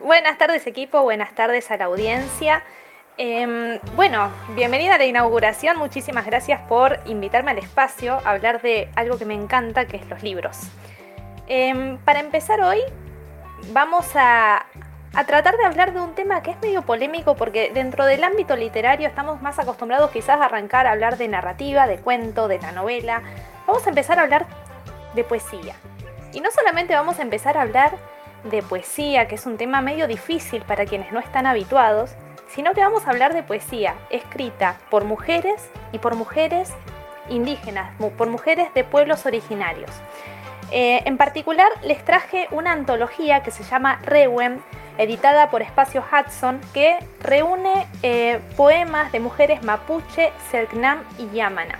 Buenas tardes equipo, buenas tardes a la audiencia. Em, bueno, bienvenida a la inauguración, muchísimas gracias por invitarme al espacio a hablar de algo que me encanta, que es los libros. Em, para empezar hoy, vamos a, a tratar de hablar de un tema que es medio polémico porque dentro del ámbito literario estamos más acostumbrados quizás a arrancar a hablar de narrativa, de cuento, de la novela. Vamos a empezar a hablar de poesía. Y no solamente vamos a empezar a hablar de poesía, que es un tema medio difícil para quienes no están habituados, sino que vamos a hablar de poesía escrita por mujeres y por mujeres indígenas, por mujeres de pueblos originarios. Eh, en particular les traje una antología que se llama Rewen, editada por Espacio Hudson, que reúne eh, poemas de mujeres mapuche, selknam y yamana.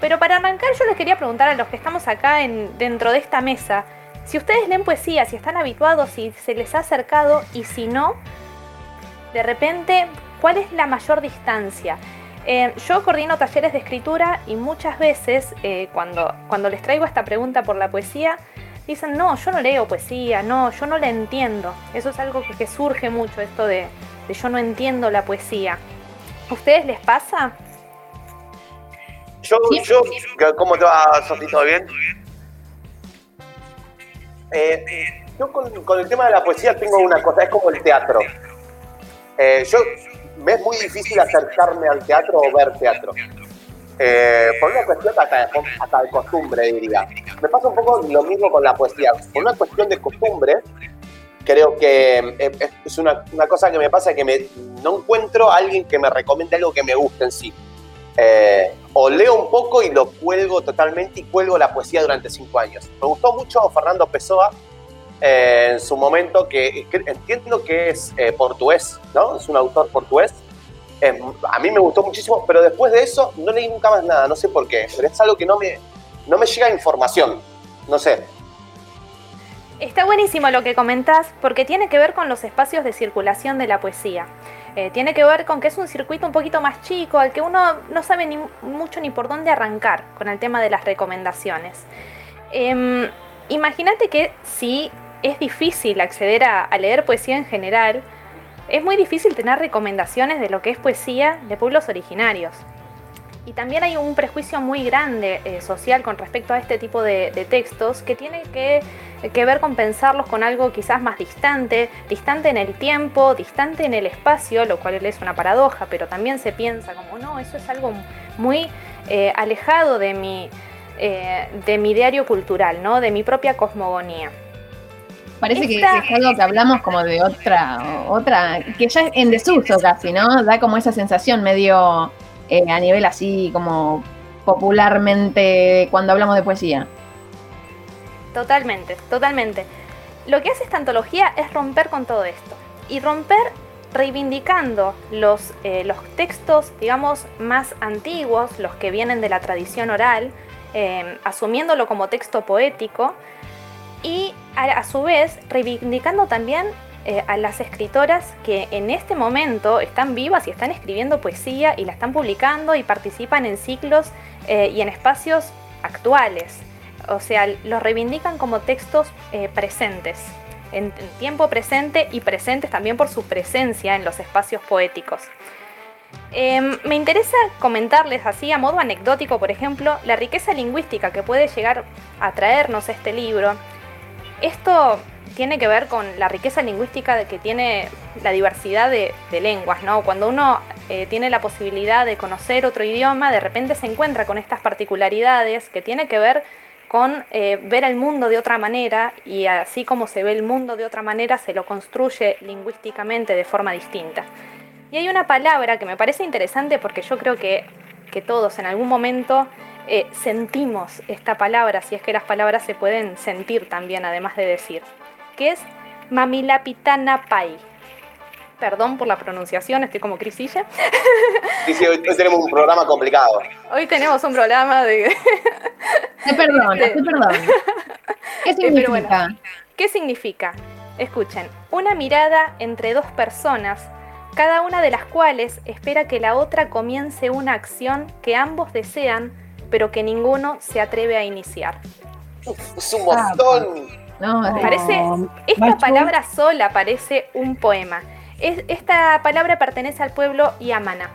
Pero para arrancar yo les quería preguntar a los que estamos acá en, dentro de esta mesa, si ustedes leen poesía, si están habituados, si se les ha acercado y si no, de repente, ¿cuál es la mayor distancia? Eh, yo coordino talleres de escritura y muchas veces eh, cuando, cuando les traigo esta pregunta por la poesía, dicen, no, yo no leo poesía, no, yo no la entiendo. Eso es algo que, surge mucho, esto de, de, yo no entiendo la poesía. ¿A ustedes les pasa? Yo, yo, ¿cómo te va, Sofi? ¿Todo bien? Eh, yo con, el tema de la poesía tengo una cosa, es como el teatro. Eh, yo me es muy difícil acercarme al teatro o ver teatro. Eh, por una cuestión hasta de, costumbre, diría. Me pasa un poco lo mismo con la poesía. Por una cuestión de costumbre, creo que es una, cosa que me pasa que me, no encuentro a alguien que me recomiende algo que me guste en sí. O leo un poco y lo cuelgo totalmente y cuelgo la poesía durante cinco años. Me gustó mucho Fernando Pessoa, en su momento, que, entiendo que es eh, portugués, ¿no? Es un autor portugués. a mí me gustó muchísimo, pero después de eso no leí nunca más nada, no sé por qué, pero es algo que no me, no me llega información, no sé. Está buenísimo lo que comentás porque tiene que ver con los espacios de circulación de la poesía. Eh, tiene que ver con que es un circuito un poquito más chico, al que uno no sabe ni mucho ni por dónde arrancar con el tema de las recomendaciones. Em, imagínate que si es difícil acceder a, leer poesía en general, es muy difícil tener recomendaciones de lo que es poesía de pueblos originarios. Y también hay un prejuicio muy grande eh, social con respecto a este tipo de, textos que tiene que, ver con pensarlos con algo quizás más distante, distante en el tiempo, distante en el espacio, lo cual es una paradoja, pero también se piensa como, no, eso es algo muy eh, alejado de mi, eh, de mi diario cultural, ¿no? de mi propia cosmogonía. Parece que, es algo que hablamos como de otra, otra, que ya es en desuso casi, ¿no? Da como esa sensación medio eh, a nivel así como popularmente cuando hablamos de poesía. Totalmente, totalmente. Lo que hace esta antología es romper con todo esto. Y romper reivindicando los, eh, los textos, digamos, más antiguos, los que vienen de la tradición oral, eh, asumiéndolo como texto poético, y a, su vez reivindicando también eh, a las escritoras que en este momento están vivas y están escribiendo poesía y la están publicando y participan en ciclos eh, y en espacios actuales. O sea, los reivindican como textos eh, presentes, en, tiempo presente y presentes también por su presencia en los espacios poéticos. Em, me interesa comentarles así a modo anecdótico, por ejemplo, la riqueza lingüística que puede llegar a traernos este libro esto tiene que ver con la riqueza lingüística que tiene la diversidad de, lenguas, ¿no? Cuando uno eh, tiene la posibilidad de conocer otro idioma, de repente se encuentra con estas particularidades que tiene que ver con eh, ver el mundo de otra manera y así como se ve el mundo de otra manera, se lo construye lingüísticamente de forma distinta. Y hay una palabra que me parece interesante porque yo creo que, que todos en algún momento eh, sentimos esta palabra, si es que las palabras se pueden sentir también, además de decir, que es Mamilapitana Pai. Perdón por la pronunciación, estoy como crisilla. Sí, sí, hoy, tenemos un programa complicado. Hoy tenemos un programa de... Te perdono, te. ¿Qué significa? ¿Qué significa? Escuchen, una mirada entre dos personas, cada una de las cuales espera que la otra comience una acción que ambos desean pero que ninguno se atreve a iniciar. es un montón. No, parece, esta palabra sola parece un poema. esta palabra pertenece al pueblo Yamana.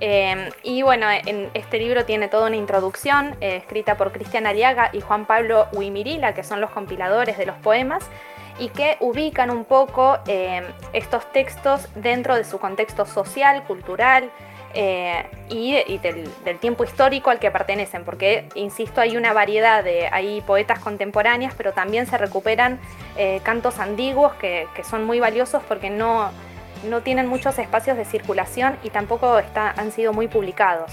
Em, y bueno, en este libro tiene toda una introducción eh, escrita por Cristian Ariaga y Juan Pablo Huimirila, que son los compiladores de los poemas, y que ubican un poco em, estos textos dentro de su contexto social, cultural, eh, y, del, tiempo histórico al que pertenecen, porque, insisto, hay una variedad de, hay poetas contemporáneas, pero también se recuperan eh, cantos antiguos que, son muy valiosos porque no, no tienen muchos espacios de circulación y tampoco está, han sido muy publicados.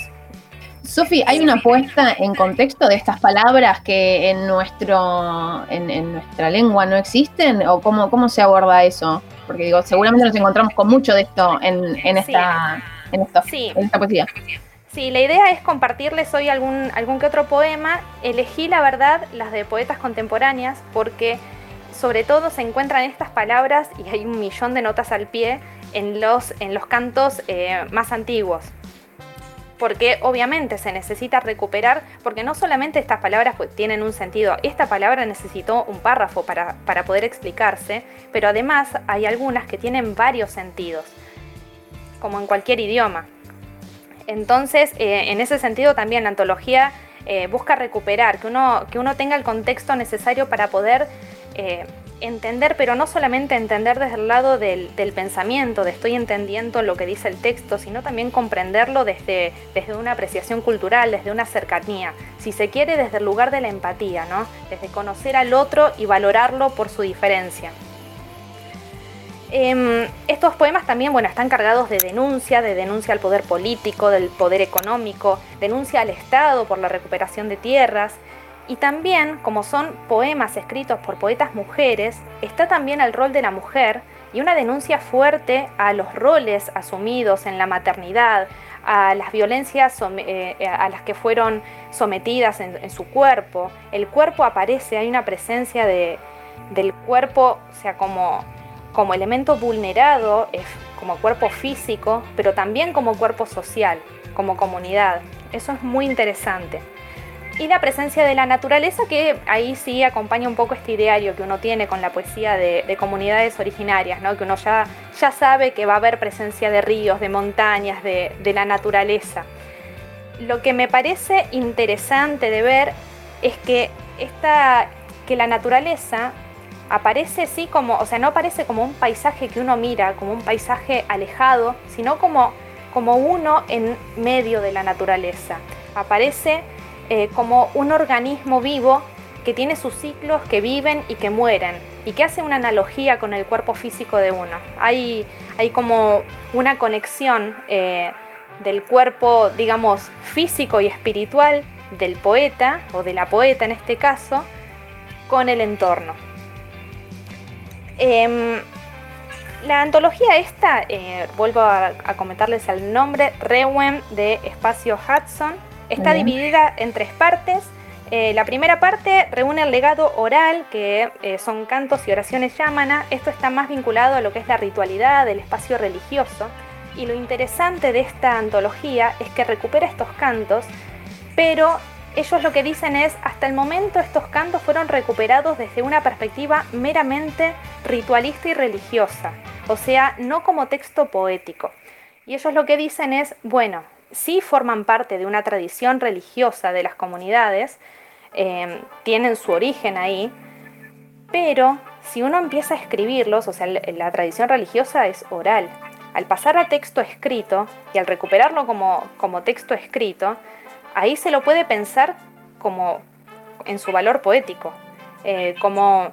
Sofi, ¿hay una puesta en contexto de estas palabras que en, nuestro, en, nuestra lengua no existen? ¿O cómo, cómo se aborda eso? Porque digo, seguramente nos encontramos con mucho de esto en, en esta en esta, sí. poesía. Sí, la idea es compartirles hoy algún, algún que otro poema. Elegí, la verdad, las de poetas contemporáneas porque sobre todo se encuentran estas palabras y hay un millón de notas al pie en los, en los cantos eh, más antiguos. Porque obviamente se necesita recuperar, porque no solamente estas palabras pues, tienen un sentido, esta palabra necesitó un párrafo para, para poder explicarse, pero además hay algunas que tienen varios sentidos como en cualquier idioma. Entonces, eh, en ese sentido también la antología eh, busca recuperar, que uno, que uno tenga el contexto necesario para poder eh, entender, pero no solamente entender desde el lado del, pensamiento, de estoy entendiendo lo que dice el texto, sino también comprenderlo desde, desde una apreciación cultural, desde una cercanía, si se quiere desde el lugar de la empatía, ¿no? desde conocer al otro y valorarlo por su diferencia. Em, estos poemas también bueno, están cargados de denuncia, de denuncia al poder político, del poder económico, denuncia al Estado por la recuperación de tierras. Y también, como son poemas escritos por poetas mujeres, está también el rol de la mujer y una denuncia fuerte a los roles asumidos en la maternidad, a las violencias eh, a las que fueron sometidas en, su cuerpo. El cuerpo aparece, hay una presencia de, del cuerpo, o sea, como como elemento vulnerado, como cuerpo físico, pero también como cuerpo social, como comunidad. Eso es muy interesante. Y la presencia de la naturaleza, que ahí sí acompaña un poco este ideario que uno tiene con la poesía de, comunidades originarias, ¿no? que uno ya, ya sabe que va a haber presencia de ríos, de montañas, de, de la naturaleza. Lo que me parece interesante de ver es que, esta, que la naturaleza aparece sí como, o sea, no aparece como un paisaje que uno mira, como un paisaje alejado, sino como, como uno en medio de la naturaleza. Aparece eh, como un organismo vivo que tiene sus ciclos que viven y que mueren y que hace una analogía con el cuerpo físico de uno. Hay, hay como una conexión eh, del cuerpo, digamos, físico y espiritual del poeta o de la poeta en este caso con el entorno. Em, la antología esta, eh, vuelvo a, comentarles el nombre, Rewen de Espacio Hudson, está dividida en tres partes. Eh, la primera parte reúne el legado oral, que eh, son cantos y oraciones yamana. Esto está más vinculado a lo que es la ritualidad, el espacio religioso. Y lo interesante de esta antología es que recupera estos cantos, pero ellos lo que dicen es, hasta el momento estos cantos fueron recuperados desde una perspectiva meramente ritualista y religiosa, o sea, no como texto poético. Y ellos lo que dicen es, bueno, sí forman parte de una tradición religiosa de las comunidades, em, tienen su origen ahí, pero si uno empieza a escribirlos, o sea, la tradición religiosa es oral. Al pasar a texto escrito y al recuperarlo como, como texto escrito, ahí se lo puede pensar como en su valor poético, eh, como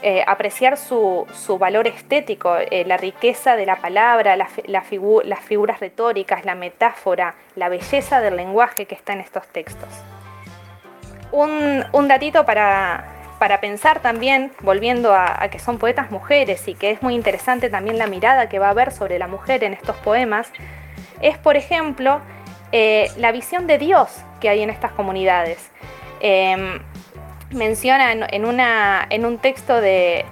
eh, apreciar su, valor estético, eh, la riqueza de la palabra, las figuras retóricas, la metáfora, la belleza del lenguaje que está en estos textos. Un, datito para, pensar también, volviendo a, a, que son poetas mujeres y que es muy interesante también la mirada que va a haber sobre la mujer en estos poemas, es por ejemplo eh, la visión de Dios que hay en estas comunidades. Em, menciona en, un texto de,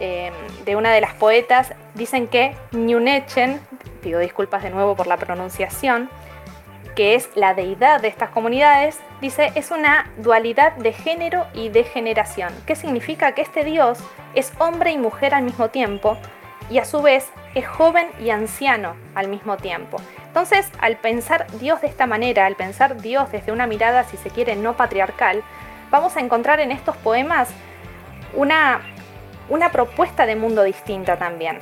em, de, una de las poetas, dicen que Ñunechen, pido disculpas de nuevo por la pronunciación, que es la deidad de estas comunidades, dice, es una dualidad de género y de generación. ¿Qué significa? Que este Dios es hombre y mujer al mismo tiempo y a su vez es joven y anciano al mismo tiempo. Entonces, al pensar Dios de esta manera, al pensar Dios desde una mirada, si se quiere, no patriarcal, vamos a encontrar en estos poemas una, una propuesta de mundo distinta también.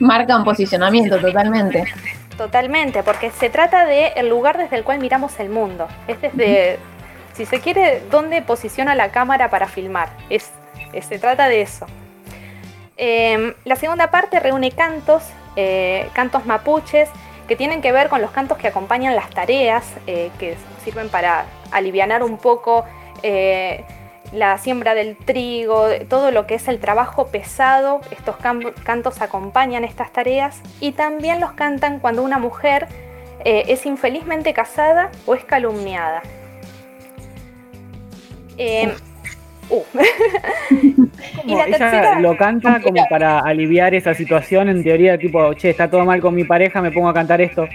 Marca un posicionamiento totalmente. Totalmente, porque se trata de el lugar desde el cual miramos el mundo. Es desde, si se quiere, dónde posiciona la cámara para filmar. Es, se trata de eso. Em, la segunda parte reúne cantos, eh, cantos mapuches, que tienen que ver con los cantos que acompañan las tareas, eh, que sirven para aliviar un poco eh, la siembra del trigo, todo lo que es el trabajo pesado, estos cantos acompañan estas tareas. Y también los cantan cuando una mujer es infelizmente casada o es calumniada. Uh. y ella lo canta como para aliviar esa situación, en teoría, tipo, che, está todo mal con mi pareja, me pongo a cantar esto.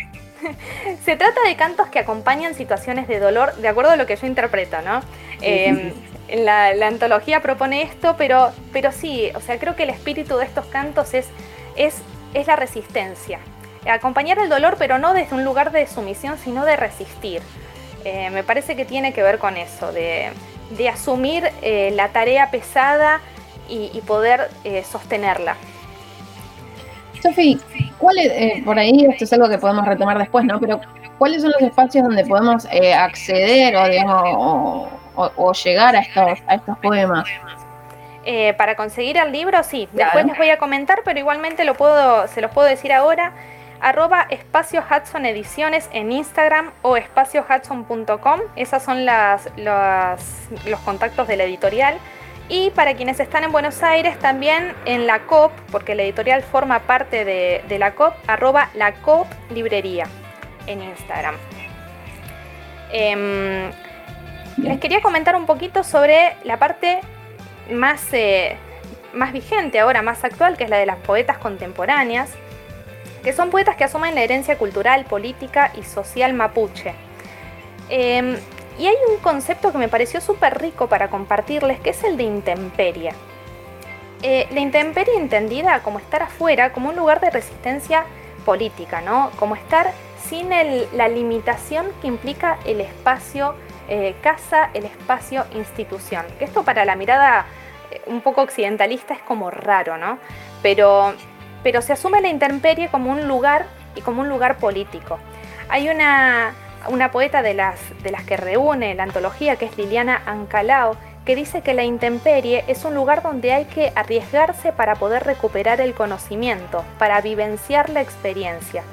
Se trata de cantos que acompañan situaciones de dolor, de acuerdo a lo que yo interpreto, ¿no? Em, la, antología propone esto, pero, pero sí, o sea, creo que el espíritu de estos cantos es, es, es la resistencia. Acompañar el dolor, pero no desde un lugar de sumisión, sino de resistir. Eh, me parece que tiene que ver con eso, de, asumir eh, la tarea pesada y, poder eh, sostenerla. Sofi, ¿cuál es, por ahí esto es algo que podemos retomar después, ¿no? Pero ¿cuáles son los espacios donde podemos acceder o, digamos, o, llegar a estos, a estos poemas. Eh, para conseguir el libro, sí. Después les voy a comentar, pero igualmente lo puedo, se los puedo decir ahora. Arroba Espacio Hudson Ediciones en Instagram o espaciohudson.com. Esas son las, los contactos de la editorial. Y para quienes están en Buenos Aires, también en la COP, porque la editorial forma parte de, de la COP, arroba la COP Librería en Instagram. Eh, les quería comentar un poquito sobre la parte más, eh, más vigente ahora, más actual, que es la de las poetas contemporáneas, que son poetas que asumen la herencia cultural, política y social mapuche. Em, y hay un concepto que me pareció súper rico para compartirles, que es el de intemperie. Eh, la intemperie entendida como estar afuera, como un lugar de resistencia política, ¿no? Como estar sin la limitación que implica el espacio eh, casa, el espacio, institución. Que esto para la mirada eh, un poco occidentalista es como raro, ¿no? Pero, pero se asume la intemperie como un lugar y como un lugar político. Hay una, una poeta de las, de las que reúne la antología, que es Liliana Ancalao, que dice que la intemperie es un lugar donde hay que arriesgarse para poder recuperar el conocimiento, para vivenciar la experiencia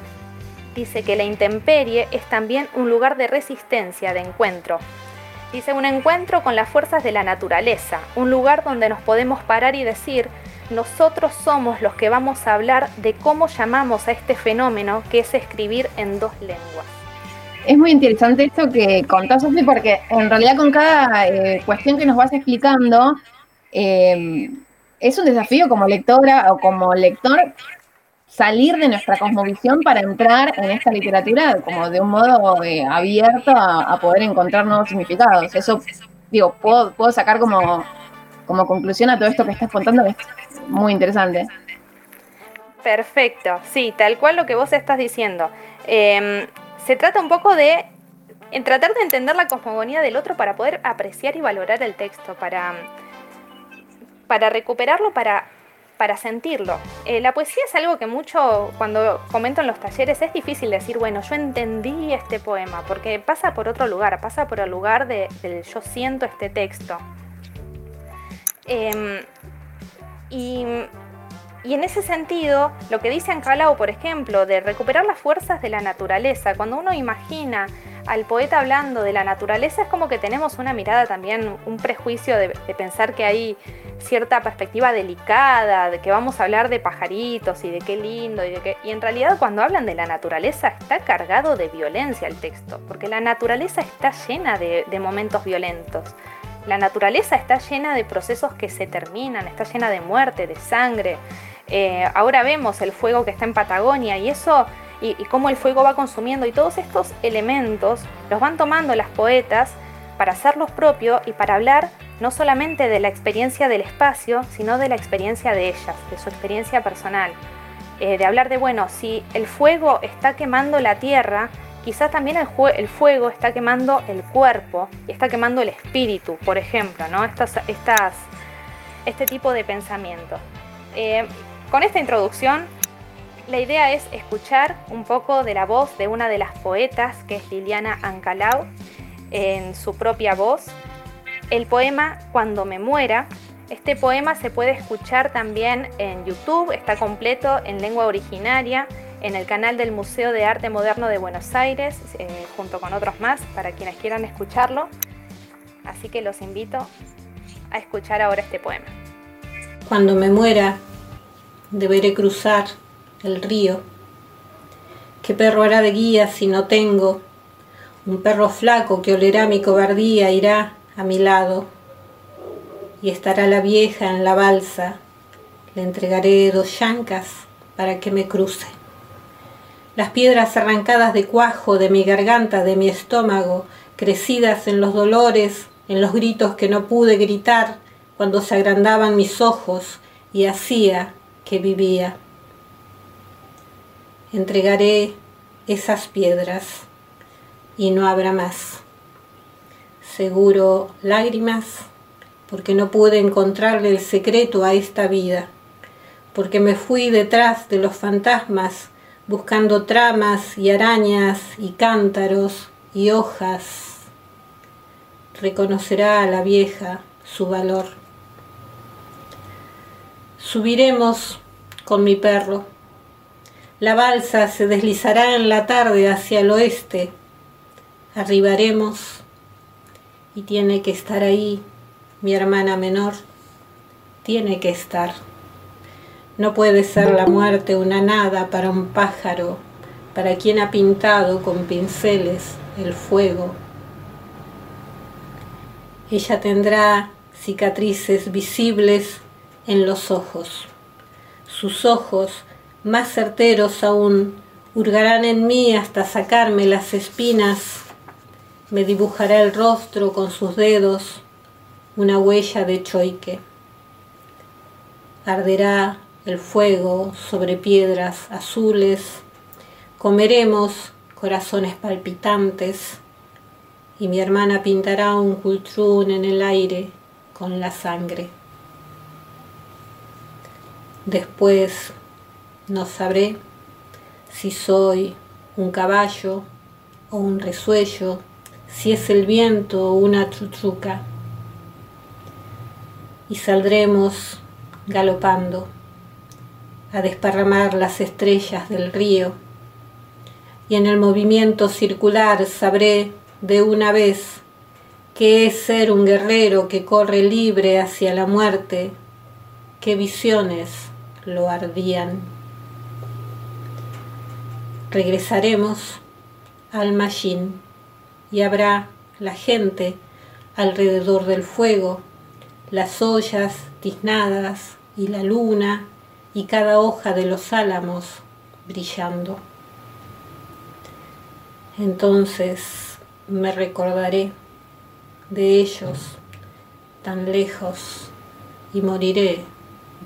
dice que la intemperie es también un lugar de resistencia, de encuentro. Dice un encuentro con las fuerzas de la naturaleza, un lugar donde nos podemos parar y decir, nosotros somos los que vamos a hablar de cómo llamamos a este fenómeno que es escribir en dos lenguas. Es muy interesante esto que contás, porque en realidad con cada eh, cuestión que nos vas explicando, eh, es un desafío como lectora o como lector salir de nuestra cosmovisión para entrar en esta literatura como de un modo eh, abierto a, poder encontrar nuevos significados. Eso, digo, puedo, sacar como, como conclusión a todo esto que estás contando, muy interesante. Perfecto, sí, tal cual lo que vos estás diciendo. Em, se trata un poco de en tratar de entender la cosmogonía del otro para poder apreciar y valorar el texto, para, para recuperarlo, para para sentirlo. Eh, la poesía es algo que mucho, cuando comento en los talleres, es difícil decir, bueno, yo entendí este poema, porque pasa por otro lugar, pasa por el lugar de, del yo siento este texto. Em, y, en ese sentido, lo que dice Ancalao, por ejemplo, de recuperar las fuerzas de la naturaleza, cuando uno imagina al poeta hablando de la naturaleza es como que tenemos una mirada también, un prejuicio de, pensar que hay cierta perspectiva delicada, de que vamos a hablar de pajaritos y de qué lindo y de. Y en realidad cuando hablan de la naturaleza está cargado de violencia el texto, porque la naturaleza está llena de, momentos violentos. La naturaleza está llena de procesos que se terminan, está llena de muerte, de sangre. Eh, ahora vemos el fuego que está en Patagonia y eso y, cómo el fuego va consumiendo y todos estos elementos los van tomando las poetas para hacerlos propios y para hablar no solamente de la experiencia del espacio, sino de la experiencia de ellas, de su experiencia personal. Eh, de hablar de, bueno, si el fuego está quemando la tierra, quizás también el, fuego está quemando el cuerpo y está quemando el espíritu, por ejemplo, ¿no? Estas, estas, este tipo de pensamiento. Eh, con esta introducción, la idea es escuchar un poco de la voz de una de las poetas, que es Liliana Ancalau, en su propia voz, el poema Cuando me muera. Este poema se puede escuchar también en YouTube, está completo en lengua originaria, en el canal del Museo de Arte Moderno de Buenos Aires, eh, junto con otros más, para quienes quieran escucharlo. Así que los invito a escuchar ahora este poema. Cuando me muera, deberé cruzar el río. ¿Qué perro hará de guía si no tengo? Un perro flaco que olerá mi cobardía irá a mi lado y estará la vieja en la balsa. Le entregaré dos yancas para que me cruce. Las piedras arrancadas de cuajo de mi garganta, de mi estómago, crecidas en los dolores, en los gritos que no pude gritar cuando se agrandaban mis ojos y hacía que vivía. Entregaré esas piedras y no habrá más. Seguro lágrimas porque no pude encontrarle el secreto a esta vida, porque me fui detrás de los fantasmas buscando tramas y arañas y cántaros y hojas. Reconocerá a la vieja su valor. Subiremos con mi perro la balsa se deslizará en la tarde hacia el oeste. Arribaremos y tiene que estar ahí mi hermana menor. Tiene que estar. No puede ser la muerte una nada para un pájaro, para quien ha pintado con pinceles el fuego. Ella tendrá cicatrices visibles en los ojos. Sus ojos más certeros aún, hurgarán en mí hasta sacarme las espinas, me dibujará el rostro con sus dedos, una huella de choique. Arderá el fuego sobre piedras azules, comeremos corazones palpitantes, y mi hermana pintará un cultrún en el aire con la sangre. Después no sabré si soy un caballo o un resuello, si es el viento o una trutruca. Y saldremos galopando a desparramar las estrellas del río. Y en el movimiento circular sabré de una vez qué es ser un guerrero que corre libre hacia la muerte, qué visiones lo ardían regresaremos al Machín y habrá la gente alrededor del fuego, las ollas tiznadas y la luna y cada hoja de los álamos brillando. Entonces me recordaré de ellos tan lejos y moriré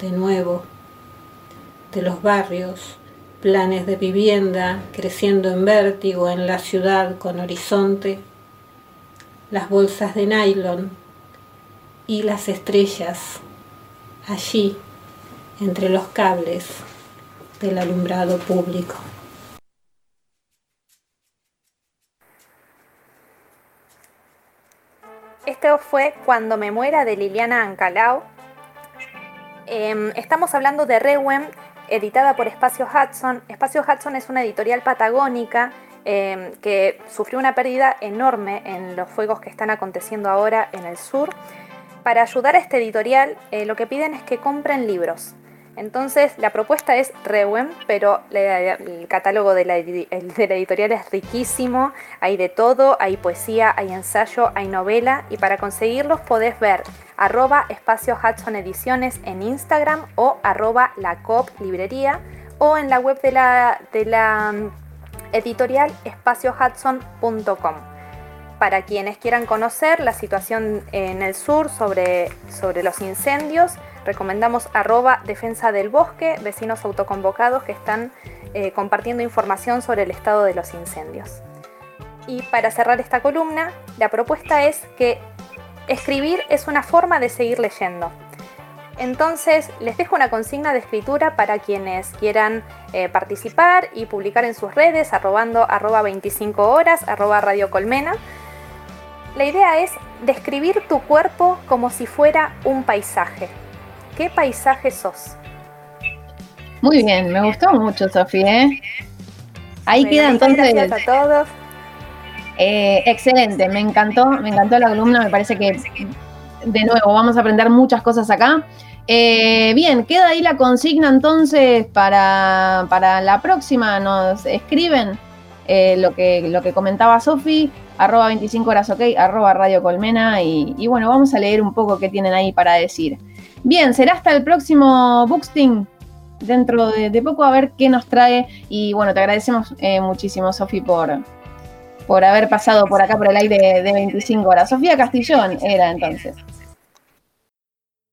de nuevo de los barrios planes de vivienda creciendo en vértigo en la ciudad con horizonte, las bolsas de nylon y las estrellas allí entre los cables del alumbrado público. Esto fue Cuando me muera de Liliana Ancalao. Em, estamos hablando de Rewem editada por Espacio Hudson. Espacio Hudson es una editorial patagónica em, que sufrió una pérdida enorme en los fuegos que están aconteciendo ahora en el sur. Para ayudar a este editorial, eh, lo que piden es que compren libros. Entonces, la propuesta es Rewen, pero el catálogo de la, editorial es riquísimo. Hay de todo, hay poesía, hay ensayo, hay novela. Y para conseguirlos podés ver arroba espacio Hudson Ediciones en Instagram o arroba la COP Librería o en la web de la, de la editorialespaciohudson.com. Para quienes quieran conocer la situación en el sur sobre, sobre los incendios, recomendamos arroba defensa del bosque, vecinos autoconvocados que están eh, compartiendo información sobre el estado de los incendios. Y para cerrar esta columna, la propuesta es que escribir es una forma de seguir leyendo. Entonces, les dejo una consigna de escritura para quienes quieran eh, participar y publicar en sus redes, arrobando arroba 25 horas, arroba Radio Colmena. La idea es describir tu cuerpo como si fuera un paisaje. ¿Qué paisaje sos? Muy bien, me gustó mucho, Sofía. ¿eh? Ahí queda entonces. Gracias a todos. Eh, excelente, me encantó, me encantó la columna, me parece que de nuevo vamos a aprender muchas cosas acá. Eh, bien, queda ahí la consigna entonces para, la próxima. Nos escriben eh, lo, que, lo que comentaba Sofi, arroba 25 horas ok, arroba Radio Colmena y, bueno, vamos a leer un poco qué tienen ahí para decir. Bien, será hasta el próximo Booksting dentro de, poco a ver qué nos trae y bueno, te agradecemos eh, muchísimo Sofi por, por haber pasado por acá por el aire de 25 horas. Sofía Castillón era entonces.